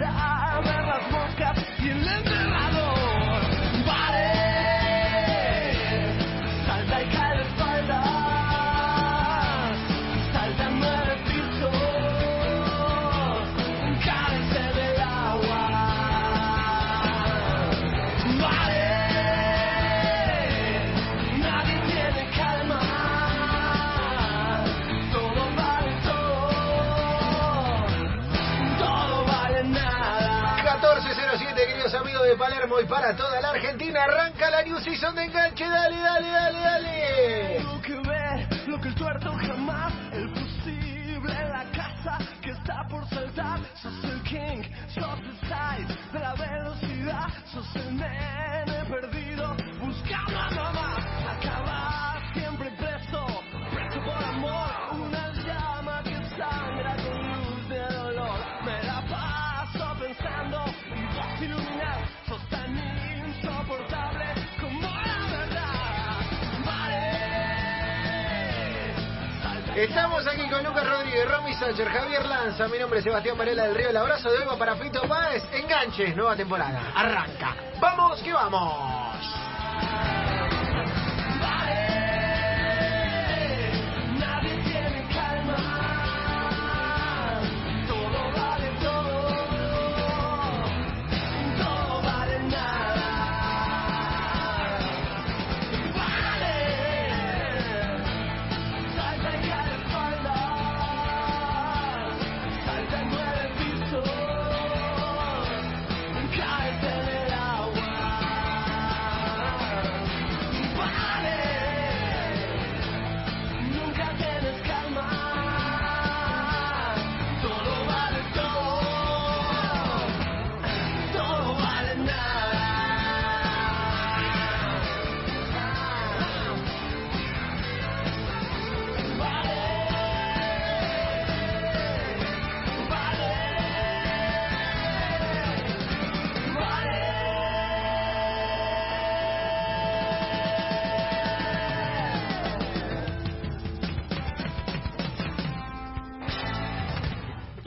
the y para toda la Argentina arranca la New Season de enganche. Dale, dale, dale, dale. Estamos aquí con Lucas Rodríguez, Romy Sánchez, Javier Lanza. Mi nombre es Sebastián Varela del Río. El abrazo de Ego para Fito Páez. Enganches, nueva temporada. Arranca. ¡Vamos que vamos!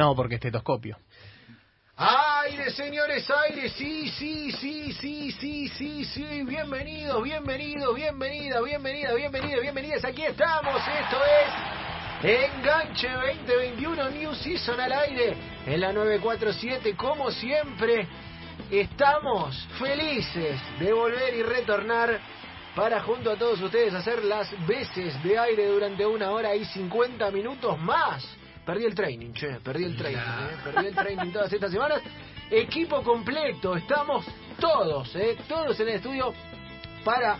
No, porque estetoscopio. Aire, señores, aire, sí, sí, sí, sí, sí, sí, sí, bienvenidos, bienvenidos, bienvenidas, bienvenidas, bienvenidas, bienvenidas, aquí estamos, esto es Enganche 2021 New Season al aire en la 947, como siempre, estamos felices de volver y retornar para junto a todos ustedes hacer las veces de aire durante una hora y 50 minutos más. Perdí el training, che, perdí el training, eh, perdí el training todas estas semanas. Equipo completo, estamos todos, eh, todos en el estudio para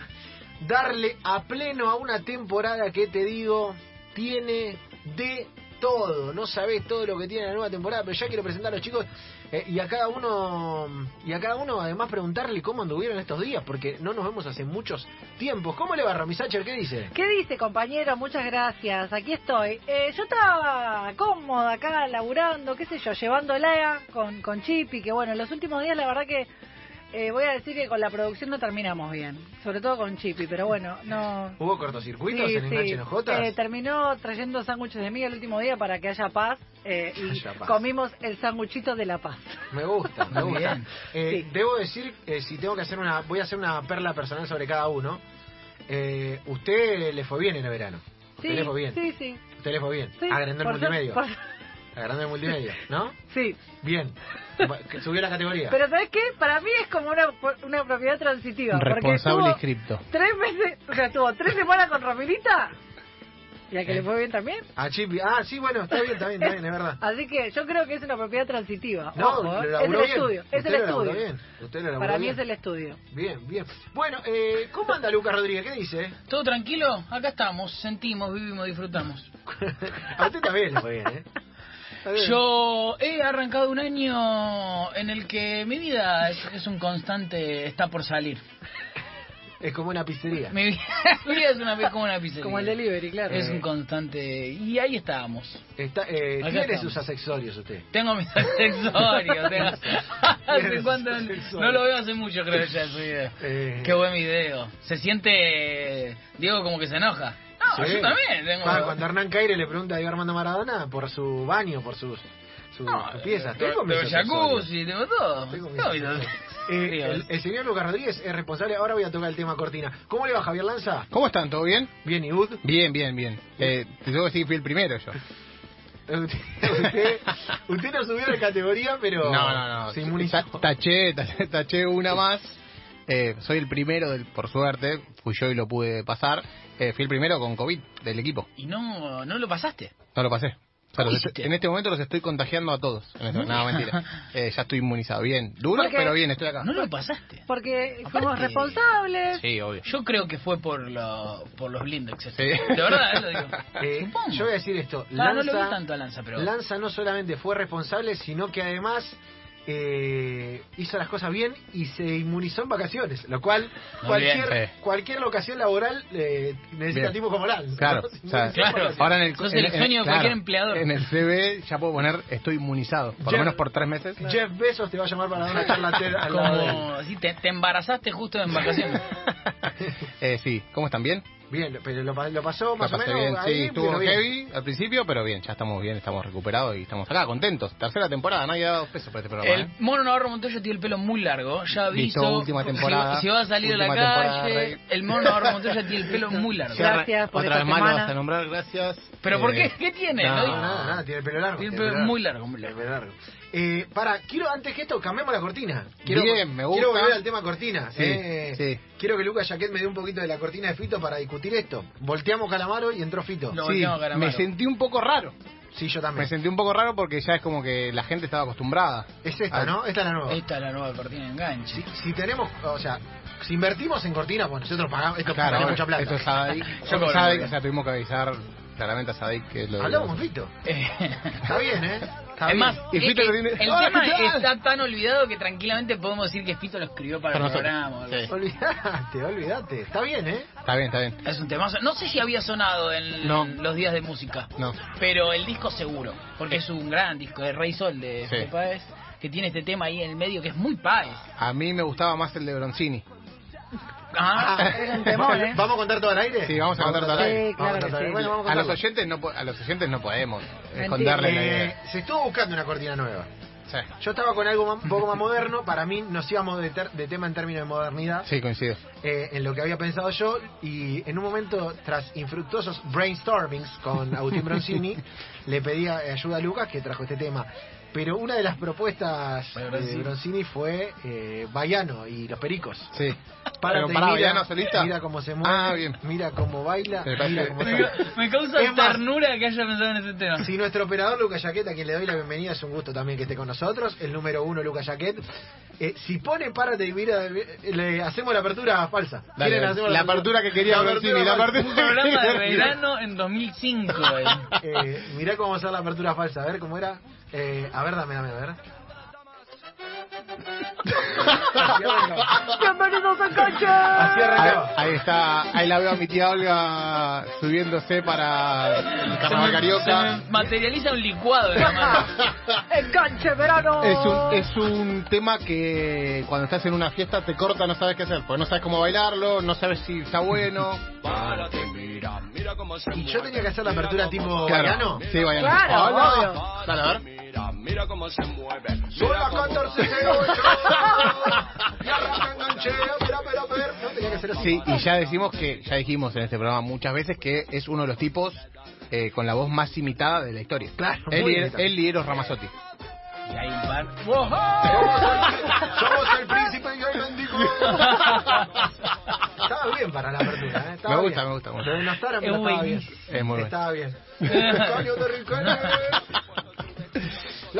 darle a pleno a una temporada que te digo tiene de todo. No sabés todo lo que tiene la nueva temporada, pero ya quiero presentar a los chicos eh, y a cada uno y a cada uno además preguntarle cómo anduvieron estos días, porque no nos vemos hace muchos tiempos. ¿Cómo le va Rami Sacher? ¿Qué dice? ¿Qué dice, compañero? Muchas gracias. Aquí estoy. Eh, yo estaba cómoda acá, laburando, qué sé yo, llevándola con, con Chipi, que bueno, los últimos días la verdad que eh, voy a decir que con la producción no terminamos bien. Sobre todo con Chipi, pero bueno, no... ¿Hubo cortocircuitos Sí, en sí. Eh, terminó trayendo sándwiches de miga el último día para que haya paz eh, y Haya paz. comimos el sándwichito de la paz. Me gusta, me Muy gusta. bien. Eh, Sí. Debo decir, eh, si tengo que hacer una, voy a hacer una perla personal sobre cada uno. Eh, usted le fue bien en el verano. Usted le fue bien. sí, sí. Usted le fue bien. sí. Agrandó el multimedia. por- Agrandó el multimedia, ¿no? Sí. Bien. Subió la categoría. Pero ¿sabes qué? Para mí es como una, una propiedad transitiva. Responsable estuvo cripto. Tres meses, o sea, estuvo tres semanas con Rafaelita y a que Eh. le fue bien también. A Chipi. Ah, sí, bueno, está bien, está bien, está bien, es verdad. Así que yo creo que es una propiedad transitiva. No, Ojo, ¿eh? es el bien. estudio. Es Usted el estudio. bien. Usted Para mí bien. es el estudio. Bien, bien. Bueno, eh, ¿cómo anda Lucas Rodríguez? ¿Qué dice? ¿Todo tranquilo? Acá estamos, sentimos, vivimos, disfrutamos. A usted también le fue bien, ¿eh? Yo he arrancado un año en el que mi vida es, es un constante, está por salir. Es como una pizzería. Mi vida, mi vida es una vez como una pizzería. Como el delivery, claro. Es un constante. Y ahí estábamos. Está, eh, tiene estamos. sus accesorios usted. Tengo mis accesorios. tengo- hace cuánto no lo veo hace mucho, creo ya ese video. Eh, Qué buen video. Se siente Diego como que se enoja. No, Sí. yo también tengo. Ah, cuando Hernán Caire le pregunta a Diego Armando Maradona por su baño, por sus, sus No, piezas. tengo, mis jacuzzi, tengo todo. Tengo mis. Eh, el, el señor Lucas Rodríguez es responsable. Ahora voy a tocar el tema cortina. ¿Cómo le va Javier Lanza? ¿Cómo están? ¿Todo bien? Bien, ¿y Ud? Bien, bien, bien. Eh, te tengo que decir que fui el primero yo. usted, usted no subió de categoría, pero No, no, no. se inmunizó. Ta- Taché, taché, taché una más. Eh, soy el primero, del, por suerte. Fui yo y lo pude pasar. Eh, fui el primero con COVID del equipo. Y no, no lo pasaste. No lo pasé. O en este momento los estoy contagiando a todos. En este- no, mentira. Eh, ya estoy inmunizado. Bien. Duro, Porque- pero bien, estoy acá. No lo pasaste. Porque Aparte- fuimos responsables. Sí, obvio. Yo creo que fue por, lo, por los blindex. Sí. De verdad, eh, lo digo. Eh, Supongo. yo voy a decir esto. Ah, no lo vi tanto a Lanza, pero... Lanza no solamente fue responsable, sino que además eh, hizo las cosas bien y se inmunizó en vacaciones, lo cual Muy cualquier bien, sí. cualquier locación laboral eh, necesita Bien. tipos como Lanza. Claro, ¿no? o sea, Inmunizó en Claro. vacaciones. Ahora en el, Sos en- el en- de cualquier empleador. En el CV ya puedo poner estoy inmunizado, por Jeff- lo menos por tres meses. Jeff Bezos te va a llamar para dar una charla TED al lado de él. Como si te, te embarazaste justo en vacaciones. eh, sí, ¿cómo están bien? Bien, pero lo, lo pasó La más o menos bien, ahí, sí, estuvo heavy al principio, pero bien, ya estamos bien, estamos recuperados y estamos acá, contentos. Tercera temporada, nadie ha dado peso por este programa. El ¿eh? mono Navarro Montoya tiene el pelo muy largo, ya aviso. Listo, última si- temporada. Si, va a salir a la calle, el mono Navarro Montoya tiene el pelo muy largo. Gracias por Otra esta vez más lo semana. vas a nombrar, gracias. ¿Pero por qué? Eh, ¿Qué tiene? no, No No, digo- nada, nada, tiene el pelo largo. Tiene el tiene pelo muy largo, muy largo. Eh, para, quiero antes que esto, cambiemos la cortina. Quiero, Bien, me gusta. Quiero volver al tema cortina. Sí, eh. sí. Quiero que Lucas Jaquet me dé un poquito de la cortina de Fito para discutir esto. Volteamos Calamaro y entró Fito. No. Sí, volteamos Calamaro. me sentí un poco raro. Sí, yo Me también. sentí un poco raro porque ya es como que la gente estaba acostumbrada. Es esta, ¿no? Esta es la nueva. Esta es la nueva cortina de enganche. Si, si tenemos, o sea, si invertimos en cortina, pues nosotros pagamos, esto Claro, ahora, mucha plata. Eso es Sadik. Yo o sea, tuvimos que avisar claramente a Sadik que lo Hablamos con Fito. Está bien, ¿eh? Está es bien. más, Y Fito lo tiene- el ¡Hola, tema está tan olvidado que tranquilamente podemos decir que Fito lo escribió para, Para el nosotros. programa. Sí. Está bien, ¿eh? Está bien, está bien. Es un temazo. No sé si había sonado en No. los días de música, No. pero el disco seguro, porque es un gran disco de Rey Sol de Sí. Fito Páez, que tiene este tema ahí en el medio que es muy Páez. A mí me gustaba más el de Broncini. Ah, Es un temón, ¿eh? ¿Vamos a contar todo al aire? Sí, vamos a contar todo al aire. Sí, claro Vamos a que contar- sí. Bueno, vamos a A los oyentes no, a los oyentes no podemos Mentira. esconderle la Eh, idea. se estuvo buscando una cortina nueva. Sí. Yo estaba con algo más- un poco más moderno. Para mí nos íbamos de, ter- de tema en términos de modernidad. Sí, coincido. eh, en lo que había pensado yo. Y en un momento, tras infructuosos brainstormings con Agustín Broncini, le pedí ayuda a Lucas que trajo este tema. Pero una de las propuestas de Broncini. Broncini fue eh, Baiano y los pericos. Sí. Párate Pero y pará, mira, Baiano solista. mira cómo se mueve, Ah, bien. mira cómo baila, mira cómo me, me causa Es más- ternura que haya pensado en ese tema. Si nuestro operador Lucas Jaquet, a quien le doy la bienvenida, es un gusto también que esté con nosotros, el número uno Lucas Jaquet. Eh, si pone párate y mira, eh, le hacemos la apertura falsa. Dale, ¿Quieren dale. hacemos La apertura que quería La apertura la apertura- Un programa de verano en 2005. eh. Eh, mirá cómo hacer la apertura falsa, a ver cómo era. Eh, a ver, dame, dame, a ver. Bienvenidos a Así Cancha. Ahí, arrancaba. ahí está, ahí la veo a mi tía Olga subiéndose para el carnaval Se carioca. me materializa un licuado en la mano. Enganche verano. Es un, es un tema que cuando estás en una fiesta te corta, no sabes qué hacer, porque no sabes cómo bailarlo, no sabes si está bueno. Y yo tenía que hacer la apertura tipo Claro. Baiano. Sí, Baiano. Claro, Hola. obvio. Dale, a ver. Son las 14.08 y arranca engancheo, mira, pero, pero. No, tenía que ser así. Sí, y ya decimos que, ya dijimos en este programa muchas veces que es uno de los tipos eh, con la voz más imitada de la historia. Claro, Él y, él y Eros Ramazzotti. Y hay un par. Somos el, somos el príncipe y el mendigo. Estaba bien para la apertura, ¿eh? Estaba Me gusta, bien. me gusta, me gusta. Lo de Nastara, Es pero estaba bien. Es muy. Estaba bien. Rincón de Rincón.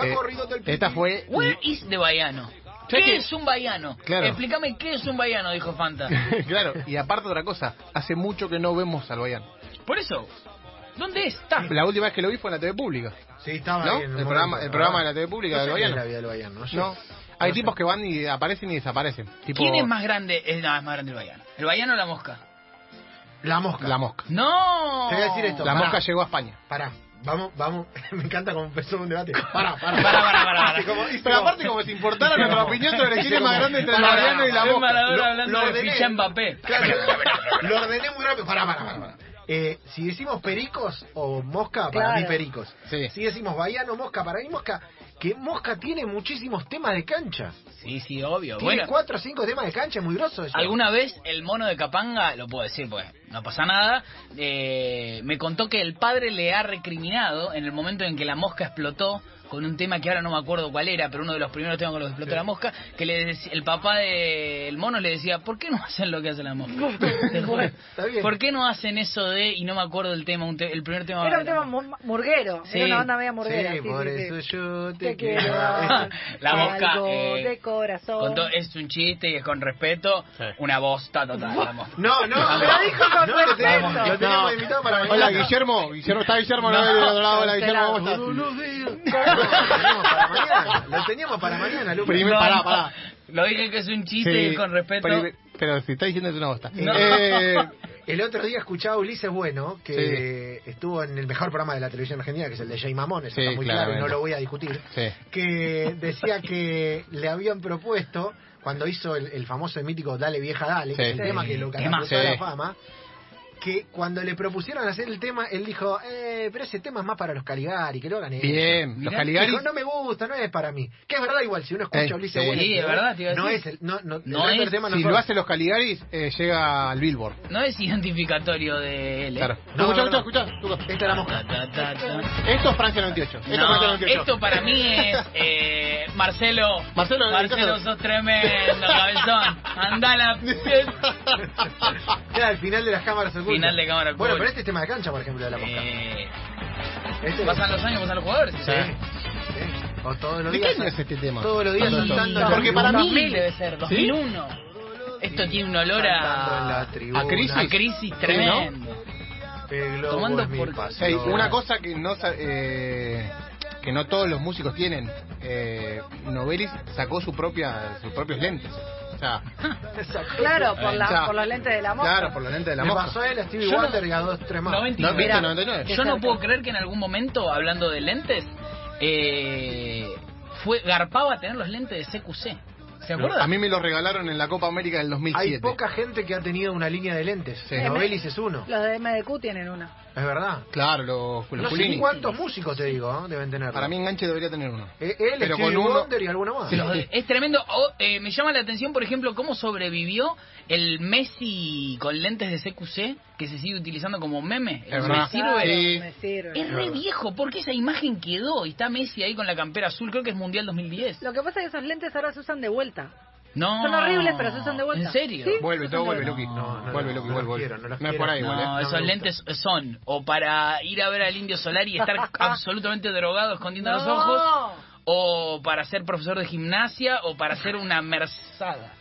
Eh, del esta fue Where is the baiano? ¿Sabes ¿Qué qué? es un baiano? Claro. Explícame qué es un baiano, dijo Fanta. claro, y aparte otra cosa, hace mucho que no vemos al Bayán. Por eso, ¿dónde está? La última vez que lo vi fue en la TV pública. Sí, estaba ¿No? en El programa- el programa de la TV pública No del es la vida del Bayano, yo- No. Hay no sé. tipos que van y aparecen y desaparecen. Tipo, ¿Quién es más grande? Es, no, es más grande el baiano. ¿El baiano o la mosca? La mosca. La mosca. ¡No! Te voy a decir esto. La pará. mosca llegó a España. Pará, vamos, vamos. Me encanta cómo empezó un debate. Pará, pará. Pará, pará, pará, pará. Y como- y Pero como- aparte como si importara nuestra como- opinión sobre quién y es más como- grande entre Mariano y la. Maradona Lo- hablando lo ordené. Mbappé. Claro, lo ordené muy rápido. Pará, pará, pará. pará. Eh, si decimos pericos o mosca, para Claro. mí pericos. Sí. Si decimos baiano, mosca, para mí mosca. Que mosca tiene muchísimos temas de cancha. Sí, sí, obvio. Tiene Bueno, cuatro o cinco temas de cancha, es muy grosso eso. alguna vez el mono de Capanga, lo puedo decir porque no pasa nada, eh, me contó que el padre le ha recriminado en el momento en que la mosca explotó con un tema que ahora no me acuerdo cuál era, pero uno de los primeros temas con los que explotó la mosca, que le el papá del mono le decía, ¿por qué no hacen lo que hace la mosca? ¿Por qué no hacen eso de, y no me acuerdo del tema, un te- el primer tema Era de un tema murguero, Sí. era una banda media murguera. Sí, sí, por sí, eso sí. yo te, Te quiero. La mosca, Algo eh, de corazón. Con todo- es un chiste y es con respeto, Sí. una bosta total. la mosca. No, no, Pero dijo con no, lo teníamos, respeto. lo teníamos invitado para mañana. Hola, Guillermo. Guillermo, ¿está Guillermo? No. No, lo teníamos para mañana. Lo teníamos para mañana, Lucas. Primer- pará, pará. Lo dije que es un chiste Sí, y con respeto. Pero, pero si está diciendo es una bosta. No. Eh, El otro día escuchaba a Ulises Bueno, que estuvo en el mejor programa de la televisión argentina, que es el de Jay Mamón, eso Sí, está muy claro y claramente. no lo voy a discutir, sí. que decía que le habían propuesto, cuando hizo el, el famoso y mítico Dale Vieja Dale, que Sí. es el tema que lo Tema, catapultó a la sí. fama, que cuando le propusieron hacer el tema, él dijo, eh, pero ese tema es más para los Caligari, que lo hagan ellos". Bien, los Caligari. Dijo, no me gusta, no es para mí. Que es verdad igual, si uno escucha Eh, a Ulises sí. Bueno, Sí, es verdad, te iba a no es el, no, no, No es- tema no Si lo hacen los Caligaris, eh, llega al Billboard. No es identificatorio de él. ¿eh? Claro. No, escucha, escucha, escucha. Esta es la mosca. Ta, ta, ta. Esto es Francia 98. Esto es No, Francia 98. esto para mí es eh, Marcelo. Marcelo, Marcelo, sos tremendo, cabezón. Andala. Era el final de las cámaras ocultas. Final de cámara Bueno, pero este es tema de cancha, por ejemplo, de la mosca. Eh, Este- pasan los años, pasan los jugadores. Sí. sí. O todos los ¿De días. qué año es este tema? Todos los días saltando Porque para mí- 2000 debe ser, 2001. Esto tiene un olor a, tribuna. a crisis. a crisis tremendo. Globo Tomando por- pasión. Ey, una cosa que no sa- eh, que no todos los músicos tienen. Eh, Novelis sacó su propia sus propios lentes. Sea, Claro, por, la, O sea, por los lentes de la mosca. claro, por los lentes de la mosca. pasó él, a Stevie Yo no- Wonder y a dos, tres más. 99. No. Mira, 99. qué Yo no puedo creer que en algún momento, hablando de lentes, eh, fue garpaba tener los lentes de CQC. ¿Se acuerdan? A mí me lo regalaron en la Copa América del 2007. Hay poca gente que ha tenido una línea de lentes. Sí. Novelis es uno. Los de MDQ tienen una. Es verdad. Claro, los, los No sé cuántos músicos, te digo, ¿eh? deben tener. Para mí Enganche debería tener uno. Él, pero Stevie con uno- Wonder y alguno más. Es tremendo. Oh, eh, me llama la atención, por ejemplo, cómo sobrevivió el Messi con lentes de CQC, que se sigue utilizando como meme. Es me sirve. Claro, Sí. me sirve. Es re viejo, porque esa imagen quedó y está Messi ahí con la campera azul, creo que es Mundial 2010. Lo que pasa es que esos lentes ahora se usan de vuelta. No. Son horribles, pero se usan de vuelta. ¿En serio? Sí. Vuelve, todo vuelve, Luqui. No, no, vuelve, Luqui, vuelve. no es por ahí. No, esos lentes son o para ir a ver al indio Solari y estar absolutamente drogado escondiendo los ojos, o para ser profesor de gimnasia, o para ser una merzada.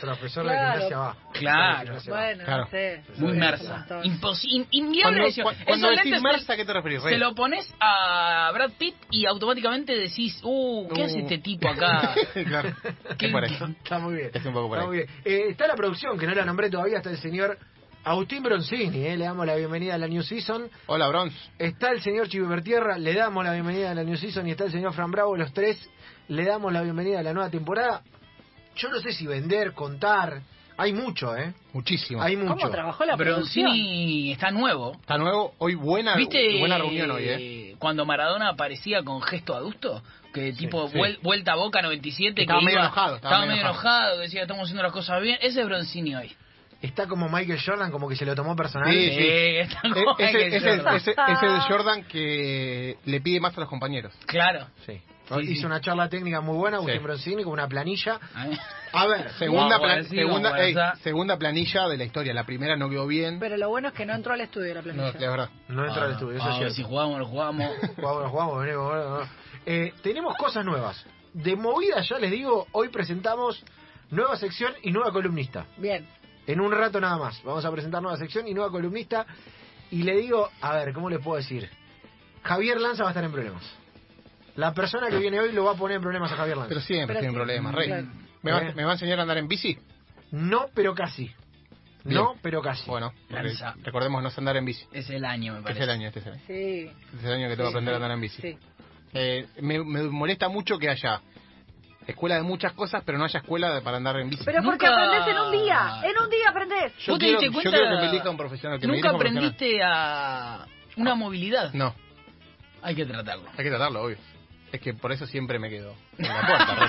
Profesor Claro. de gimnasia va. Claro. Va. No sé. Muy mersa. montón. Impos- in- inviable Cuando, decís lentes Mersa, ¿a qué te referís, Rey? se lo pones a Brad Pitt y automáticamente decís, uh, ¿qué Uh. hace este tipo acá? claro, ¿Qué- es por ahí. Está muy bien. Es un poco por Está ahí. muy bien. Eh, está la producción, que no la nombré todavía, está el señor Agustín Bronzini, eh, le damos la bienvenida a la New Season. Hola, Bronz. Está el señor Chivibertierra, le damos la bienvenida a la New Season. Y está el señor Fran Bravo, los tres le damos la bienvenida a la nueva temporada. Yo no sé si vender, contar, hay mucho, ¿eh? Muchísimo. Hay mucho. ¿Cómo trabajó la? Broncini está nuevo. Está nuevo, hoy buena, ¿Viste buena reunión hoy, ¿eh? eh, cuando Maradona aparecía con gesto adusto? Que tipo sí. vuel- vuelta a boca 97 Estaba que medio iba- enojado, Estaba, medio enojado. decía estamos haciendo las cosas bien. Ese es Broncini hoy. Está como Michael Jordan, como que se lo tomó personal. Sí, sí. está Eh, como ese, Michael ese- Jordan. ese- ese es el Jordan que le pide más a los compañeros. Claro. Sí. Sí, Hizo sí. una charla técnica muy buena, Agustín Sí. Broncini, con una planilla. A ver, Segunda, plan- segunda, ey, segunda planilla de la historia. La primera no quedó bien. Pero lo bueno es que no entró al estudio la No, planilla. la verdad. no entra al estudio, eso ah, es. Si jugamos, lo jugamos. Jugamos, jugamos, venimos, venimos. Eh, tenemos cosas nuevas. De movida, ya les digo, hoy presentamos nueva sección y nueva columnista. Bien. En un rato nada más. Vamos a presentar nueva sección y nueva columnista. Y le digo, a ver, ¿cómo le puedo decir? Javier Lanza va a estar en problemas. La persona que viene hoy lo va a poner en problemas a Javier Lanza. Pero siempre Pero tienen sí, problemas, Rey. claro. ¿Me, va, Eh. ¿Me va a enseñar a andar en bici? No, pero casi. No, pero casi. Bueno, Lanza. re- recordemos no sé andar en bici. Es el año, me parece. es el año, este es el año. Sí. Este es el año que tengo que aprender a andar en bici. Sí. Eh, me, me molesta mucho que haya escuela de muchas cosas, pero no haya escuela de- para andar en bici. Pero porque Nunca- aprendés en un día. En un día aprendés. Yo ¿Vos te diste yo cuenta? quiero que me elija un profesional, que Nunca elija un profesional. aprendiste a una movilidad. No, Hay que tratarlo. hay que tratarlo, obvio. Es que por eso siempre me quedo en la puerta. Rey.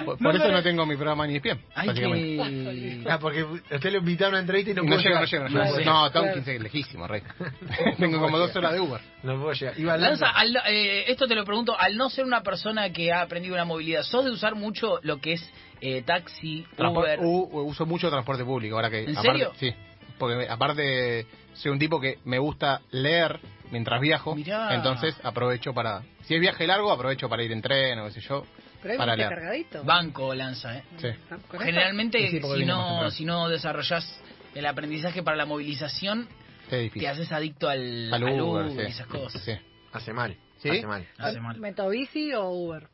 por por eso no tengo mi programa ni pie, que... Ah, porque usted le invitaron a una entrevista y no Y no llego, no llego, no No, está un claro. 15 lejísimo, Rey. Tengo como dos horas de Uber. No puedo llegar. Iba Lanza, Lanza. al- eh, esto te lo pregunto, al no ser una persona que ha aprendido una movilidad, ¿sos de usar mucho lo que es eh, taxi, Transpor- Uber? u- uso mucho transporte público ahora que ¿En aparte- serio? sí porque aparte soy un tipo que me gusta leer mientras viajo Mirá. entonces aprovecho para si es viaje largo aprovecho para ir en tren o qué sé yo Pero hay para leer cargadito. Banco Lanza, ¿eh? sí ¿Con esto? Generalmente, Sí, sí, porque si, no, si no desarrollas el aprendizaje para la movilización, te haces adicto al, Al al Uber, Uber sí. y esas cosas. sí Hace mal. ¿Sí? Hace mal. Hace mal. ¿Metobici o Uber?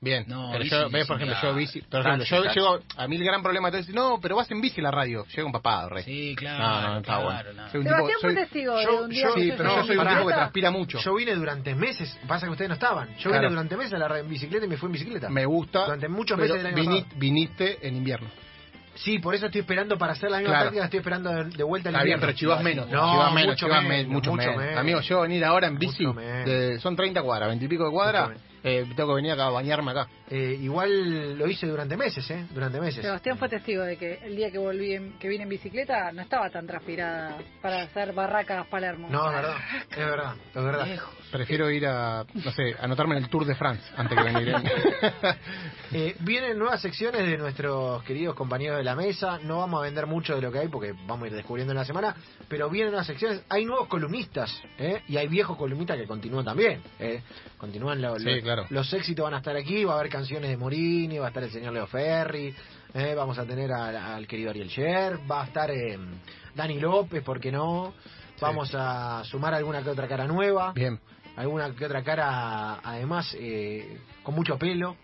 Bien No, pero bici, yo ves por ejemplo claro. yo bici por ejemplo yo llego a mí el gran problema es no pero vas en bici a la radio llego empapado rey Sí, claro. no no, no está claro, bueno no. soy un tipo soy, testigo yo- de un día yo- sí pero yo soy un tipo que transpira mucho Yo vine durante meses, pasa que ustedes no estaban. Yo Claro. vine durante meses a la radio en bicicleta y me fui en bicicleta. me gusta Durante muchos meses del año pasado. viniste en invierno Sí, por eso estoy esperando para hacer la misma Claro. táctica, estoy esperando de, de vuelta al Está bien, invierno. pero chivas menos. No, chivas menos, mucho chivas menos, menos, mucho, mucho menos. menos. Amigo, yo venir ahora en bici, de- son 30 cuadras, 20 y pico de cuadras, eh, tengo que venir acá a bañarme acá. Eh, igual lo hice durante meses, ¿eh? Durante meses. Sebastián fue testigo de que el día que volví en- que vine en bicicleta no estaba tan transpirada para hacer barracas Palermo. No, es verdad, es verdad, es verdad. Lejos. Prefiero ir a, no sé, anotarme en el Tour de France antes que venir. Eh, vienen nuevas secciones de nuestros queridos compañeros de la mesa. No vamos a vender mucho de lo que hay porque vamos a ir descubriendo en la semana. Pero vienen nuevas secciones. Hay nuevos columnistas ¿eh? y hay viejos columnistas que continúan también. ¿eh? Continúan lo- Sí, claro. los éxitos van a estar aquí. Va a haber canciones de Morini, va a estar el señor Leo Ferri. ¿eh? Vamos a tener al, al querido Ariel Sher. Va a estar eh, Dani López, ¿por qué no? Vamos a sumar alguna que otra cara nueva. Bien. Alguna que otra cara, además, eh, con mucho pelo.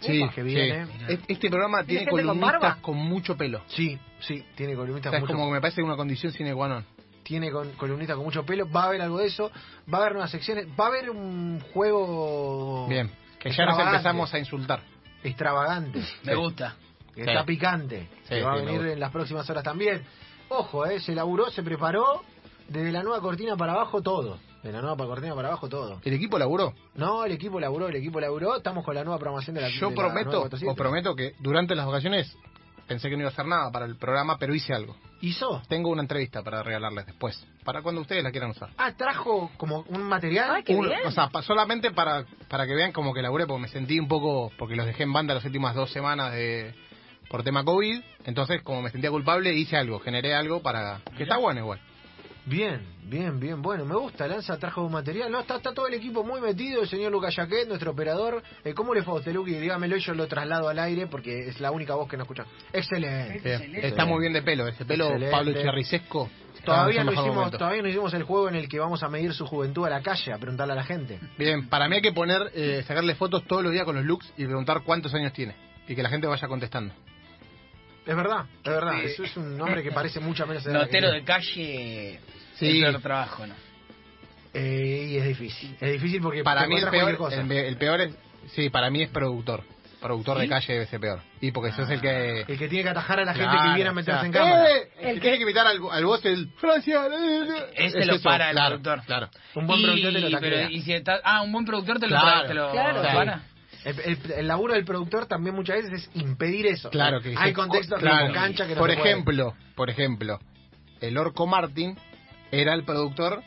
Sí, que viene. sí. Es- Este programa ¿Tiene con columnistas barba? con mucho pelo. Sí, sí, tiene columnistas O sea, es con mucho como que me parece una condición sine qua non. Tiene con, columnistas con mucho pelo, va a haber algo de eso, va a haber nuevas secciones, va a haber un juego Bien. Que ya nos empezamos a insultar. extravagante, Me gusta. que Sí. está picante, Sí, que va a sí, venir en las próximas horas también. Ojo, eh, se laburó, se preparó, desde la nueva cortina para abajo todo, de la nueva cortina para abajo todo. ¿El equipo laburó? No, el equipo laburó, el equipo laburó, estamos con la nueva programación de la Yo de prometo, 947. os prometo que durante las vacaciones pensé que no iba a hacer nada para el programa, pero hice algo. ¿Hizo? Tengo una entrevista para regalarles después, para cuando ustedes la quieran usar. Ah, trajo como un material. Ay, qué Un- bien. o sea, pa- solamente para, para que vean como que laburé, porque me sentí un poco, porque los dejé en banda las últimas dos semanas de por tema COVID, entonces como me sentía culpable hice algo, generé algo para que está bueno igual. Bien, bien, bien. Bueno, me gusta. Lanza trajo un material. No, está, está todo el equipo muy metido. El señor Lucas Jaquet, nuestro operador. Eh, ¿Cómo le fue a usted, Luqui? Dígamelo y yo lo traslado al aire porque es la única voz que no escucha. Excelente. Excelente. Está muy bien de pelo, ese pelo Excelente. Pablo Cherricesco. Todavía no, hicimos, momento. todavía no hicimos el juego en el que vamos a medir su juventud a la calle, a preguntarle a la gente. Bien, para mí hay que poner, eh, sacarle fotos todos los días con los looks y preguntar cuántos años tiene. Y que la gente vaya contestando. Es verdad, es verdad. Sí. Eso es un nombre que parece mucha menos Notero de calle. Sí. El peor trabajo, ¿no? Eh, y es difícil. Es difícil porque Para mí el peor, cosa. el, el peor es, sí, para mí es productor. Productor de calle debe ser peor. Y porque sos el que... El que tiene que atajar a la gente Claro, que viene a o meterse sea, en cámara. ¡eh! El que tiene que imitar al, al voz el Francia. eh, eh, Ese es lo eso, para el claro, productor. Claro. Un buen Y- productor te lo pero, y si está- Ah, un buen productor te lo, Claro, te lo claro. para. El, el- el laburo del productor también muchas veces es impedir eso. Claro que hay contextos claro. como cancha que no Por se puede. ejemplo, por ejemplo, el Orco Martin era el productor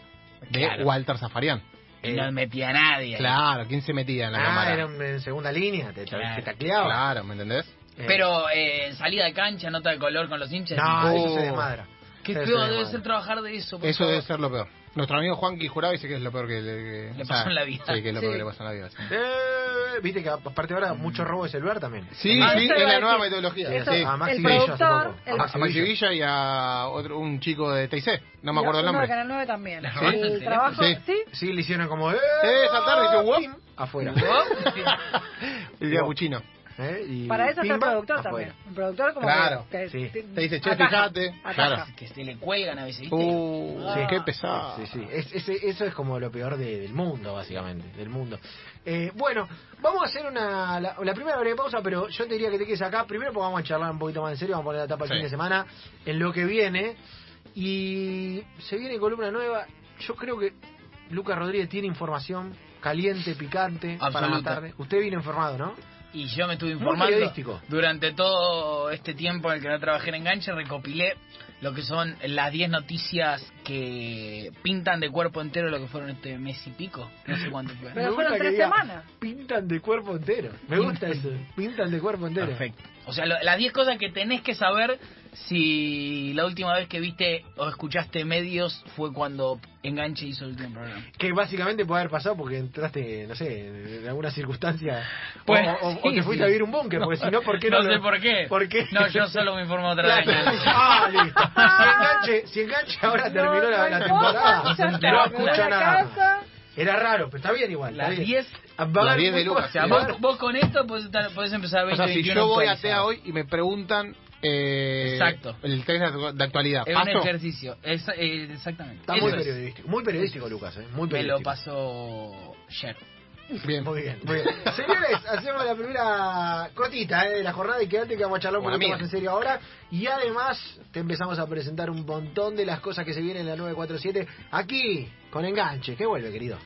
de Claro. Walter Zafarian. Y no metía a nadie. Claro, ¿quién se metía en la ah, cámara? era un- en segunda línea, te, te- Claro. te tacleaba. Claro, ¿me entendés? Eh, Pero eh, salida de cancha, nota de color con los hinchas. no, eso Oh. se desmadra. Qué Eso se debe ser trabajar de eso. Eso favor. debe ser lo peor. Nuestro amigo Juanqui Jurado dice que es lo peor que le, que- Le o sea, pasó en la vida. Sí, que es lo peor que le pasó en la vida. Sí, Eh, Viste que aparte ahora mucho robo de celular también. sí, Ah, sí, es la nueva metodología. Eso- sí. A Maxi el Villa hace productor, poco. el- A A Maxi Maxi Villa. Villa y a otro, un chico de TIC. No me acuerdo el nombre. de Canal 9 también. ¿Le robaron el El trabajo, Sí. sí. Sí, le hicieron como... ¡Eh! Eh, saltar, dice, "Wop". Afuera. El de Capuchino. ¿Eh? Y Para eso está el productor afuera. también. El productor como Claro, que, que sí. Te dice, che, ataja, fíjate. Claro. Que se le cuelgan a veces, ¿viste? Uh, Ah. qué pesado. Sí, sí. Es- ese- eso es como lo peor de- del mundo, básicamente. Del mundo. Eh, bueno, vamos a hacer una la, la primera breve pausa, pero yo te diría que te quedes acá. Primero porque vamos a charlar un poquito más en serio, vamos a poner la tapa el fin de semana en lo que viene. Y se viene columna nueva. Yo creo que Lucas Rodríguez tiene información caliente, picante para la tarde. Usted vino informado, ¿no? Y yo me estuve informando. Durante todo este tiempo en el que no trabajé en Enganche, recopilé lo que son las 10 noticias que pintan de cuerpo entero lo que fueron este mes y pico. No sé cuánto fue. Pero Me fueron tres semanas. Pintan de cuerpo entero. Me gusta eso. Pintan de cuerpo entero. Perfecto. O sea, lo- las 10 cosas que tenés que saber si la última vez que viste o escuchaste medios fue cuando Enganche hizo el último programa. Que básicamente puede haber pasado porque entraste, no sé, en alguna circunstancia. Pues, o, o- o sí, te fuiste sí. a vivir un búnker, porque si no, ¿por qué no? No lo- sé por qué. ¿Por qué? No, yo solo me informo otra vez. Ah, listo. Si enganche, si enganche ahora terminó la, temporada, ya no está, escucha nada. Era raro, pero está bien igual. Las bien. 10. Va a Las haber 10 de Lucas, O sea, vos, con esto podés, estar- podés empezar a O sea, si 2021 yo voy a. TEA hoy y me preguntan eh, Exacto. el test de- actualidad, Es un ejercicio. Es- eh, exactamente. Está Eso muy es. periodístico. Muy periodístico, Lucas, ¿eh? Muy Me periodístico. lo pasó Cher. Bien. Muy bien, muy bien. Señores, hacemos la primera cortita eh, de la jornada y quédate que vamos a charlar un poquito más en serio ahora. Y además te empezamos a presentar un montón de las cosas que se vienen en la 947 aquí con Enganche. Que vuelve, querido.